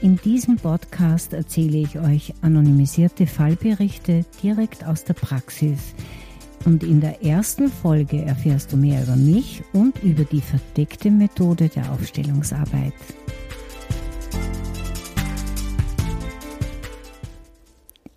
In diesem Podcast erzähle ich euch anonymisierte Fallberichte direkt aus der Praxis. Und in der ersten Folge erfährst du mehr über mich und über die verdeckte Methode der Aufstellungsarbeit.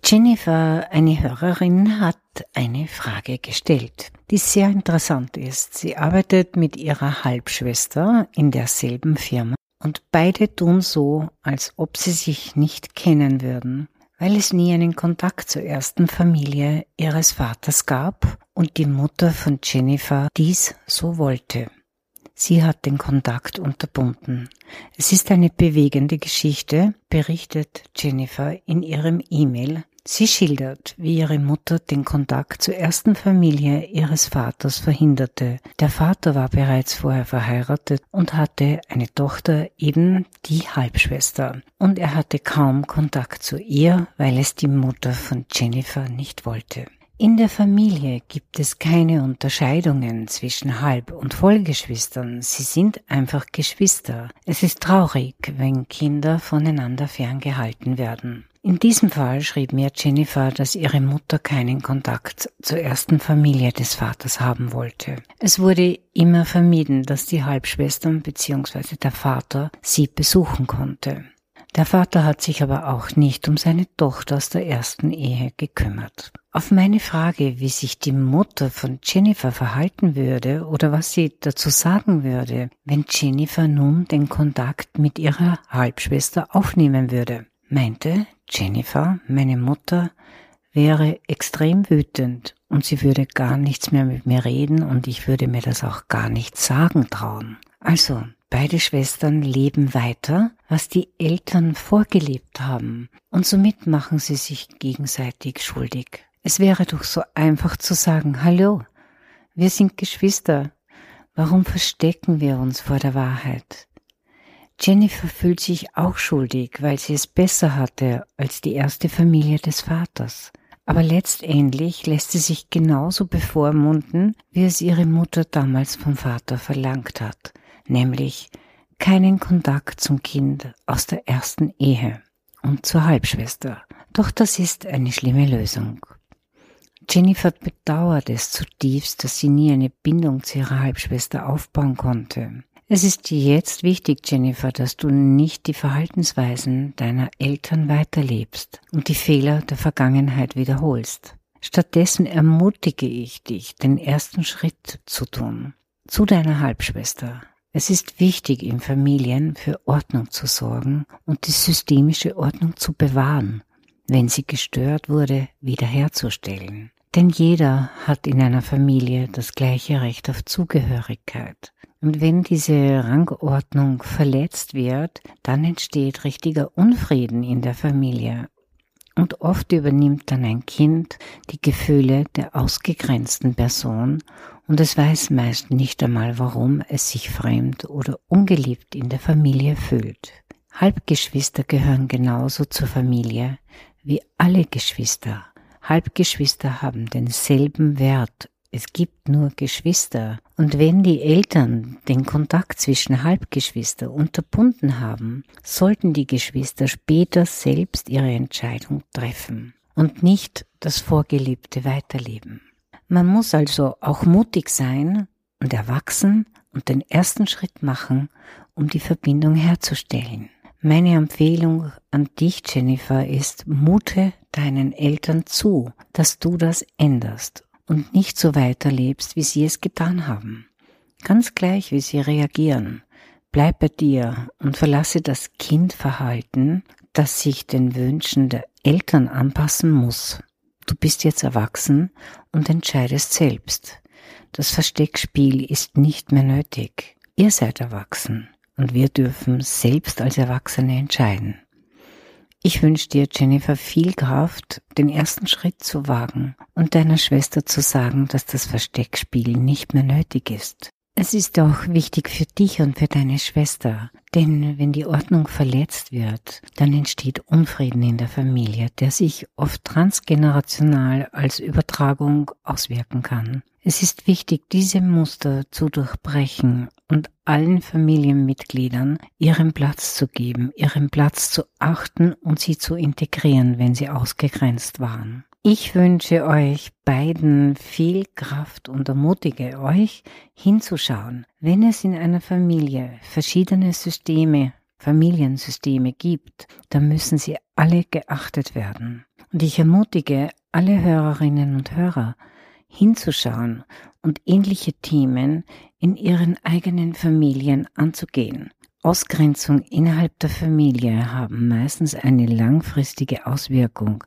Jennifer, eine Hörerin, hat eine Frage gestellt, die sehr interessant ist. Sie arbeitet mit ihrer Halbschwester in derselben Firma und beide tun so, als ob sie sich nicht kennen würden, weil es nie einen Kontakt zur ersten Familie ihres Vaters gab und die Mutter von Jennifer dies so wollte. Sie hat den Kontakt unterbunden. Es ist eine bewegende Geschichte, berichtet Jennifer in ihrem E-Mail Sie schildert, wie ihre Mutter den Kontakt zur ersten Familie ihres Vaters verhinderte. Der Vater war bereits vorher verheiratet und hatte eine Tochter, eben die Halbschwester. Und er hatte kaum Kontakt zu ihr, weil es die Mutter von Jennifer nicht wollte. In der Familie gibt es keine Unterscheidungen zwischen Halb- und Vollgeschwistern. Sie sind einfach Geschwister. Es ist traurig, wenn Kinder voneinander ferngehalten werden. In diesem Fall schrieb mir Jennifer, dass ihre Mutter keinen Kontakt zur ersten Familie des Vaters haben wollte. Es wurde immer vermieden, dass die Halbschwestern bzw. der Vater sie besuchen konnte. Der Vater hat sich aber auch nicht um seine Tochter aus der ersten Ehe gekümmert. Auf meine Frage, wie sich die Mutter von Jennifer verhalten würde oder was sie dazu sagen würde, wenn Jennifer nun den Kontakt mit ihrer Halbschwester aufnehmen würde, meinte Jennifer, meine Mutter, wäre extrem wütend und sie würde gar nichts mehr mit mir reden und ich würde mir das auch gar nicht sagen trauen. Also, beide Schwestern leben weiter, was die Eltern vorgelebt haben und somit machen sie sich gegenseitig schuldig. Es wäre doch so einfach zu sagen, hallo, wir sind Geschwister, warum verstecken wir uns vor der Wahrheit? Jennifer fühlt sich auch schuldig, weil sie es besser hatte als die erste Familie des Vaters. Aber letztendlich lässt sie sich genauso bevormunden, wie es ihre Mutter damals vom Vater verlangt hat, nämlich keinen Kontakt zum Kind aus der ersten Ehe und zur Halbschwester. Doch das ist eine schlimme Lösung. Jennifer bedauert es zutiefst, dass sie nie eine Bindung zu ihrer Halbschwester aufbauen konnte. Es ist jetzt wichtig, Jennifer, dass du nicht die Verhaltensweisen deiner Eltern weiterlebst und die Fehler der Vergangenheit wiederholst. Stattdessen ermutige ich dich, den ersten Schritt zu tun. Zu deiner Halbschwester. Es ist wichtig, in Familien für Ordnung zu sorgen und die systemische Ordnung zu bewahren, wenn sie gestört wurde, wiederherzustellen. Denn jeder hat in einer Familie das gleiche Recht auf Zugehörigkeit. Und wenn diese Rangordnung verletzt wird, dann entsteht richtiger Unfrieden in der Familie. Und oft übernimmt dann ein Kind die Gefühle der ausgegrenzten Person und es weiß meist nicht einmal, warum es sich fremd oder ungeliebt in der Familie fühlt. Halbgeschwister gehören genauso zur Familie wie alle Geschwister. Halbgeschwister haben denselben Wert es gibt nur Geschwister. Und wenn die Eltern den Kontakt zwischen Halbgeschwister unterbunden haben, sollten die Geschwister später selbst ihre Entscheidung treffen und nicht das Vorgeliebte weiterleben. Man muss also auch mutig sein und erwachsen und den ersten Schritt machen, um die Verbindung herzustellen. Meine Empfehlung an dich, Jennifer, ist, mute deinen Eltern zu, dass du das änderst und nicht so weiterlebst, wie sie es getan haben. Ganz gleich, wie sie reagieren. Bleib bei dir und verlasse das Kindverhalten, das sich den Wünschen der Eltern anpassen muss. Du bist jetzt erwachsen und entscheidest selbst. Das Versteckspiel ist nicht mehr nötig. Ihr seid erwachsen und wir dürfen selbst als Erwachsene entscheiden. Ich wünsche dir, Jennifer, viel Kraft, den ersten Schritt zu wagen und deiner Schwester zu sagen, dass das Versteckspiel nicht mehr nötig ist. Es ist auch wichtig für dich und für deine Schwester, denn wenn die Ordnung verletzt wird, dann entsteht Unfrieden in der Familie, der sich oft transgenerational als Übertragung auswirken kann. Es ist wichtig, diese Muster zu durchbrechen und allen Familienmitgliedern ihren Platz zu geben, ihren Platz zu achten und sie zu integrieren, wenn sie ausgegrenzt waren. Ich wünsche euch beiden viel Kraft und ermutige euch hinzuschauen, wenn es in einer Familie verschiedene Systeme, Familiensysteme gibt, dann müssen sie alle geachtet werden. Und ich ermutige alle Hörerinnen und Hörer, hinzuschauen und ähnliche Themen in ihren eigenen Familien anzugehen. Ausgrenzung innerhalb der Familie haben meistens eine langfristige Auswirkung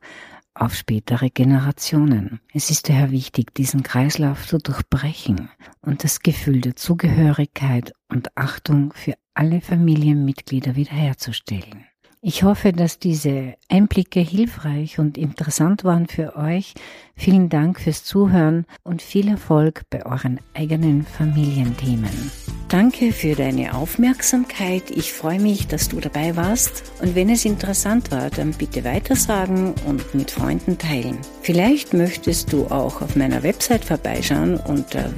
auf spätere Generationen. Es ist daher wichtig, diesen Kreislauf zu durchbrechen und das Gefühl der Zugehörigkeit und Achtung für alle Familienmitglieder wiederherzustellen. Ich hoffe, dass diese Einblicke hilfreich und interessant waren für euch. Vielen Dank fürs Zuhören und viel Erfolg bei euren eigenen Familienthemen. Danke für deine Aufmerksamkeit. Ich freue mich, dass du dabei warst. Und wenn es interessant war, dann bitte weitersagen und mit Freunden teilen. Vielleicht möchtest du auch auf meiner Website vorbeischauen unter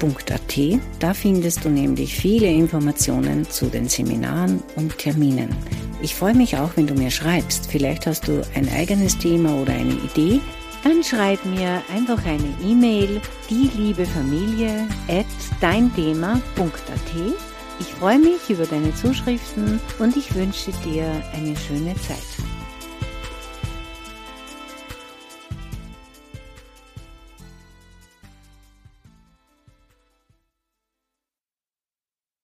www.karinachleitner-meierhofer.at. Da findest du nämlich viele Informationen zu den Seminaren und Terminen. Ich freue mich auch, wenn du mir schreibst. Vielleicht hast du ein eigenes Thema oder eine Idee dann schreib mir einfach eine E-Mail, die liebe Familie at deinthema.at. Ich freue mich über deine Zuschriften und ich wünsche dir eine schöne Zeit.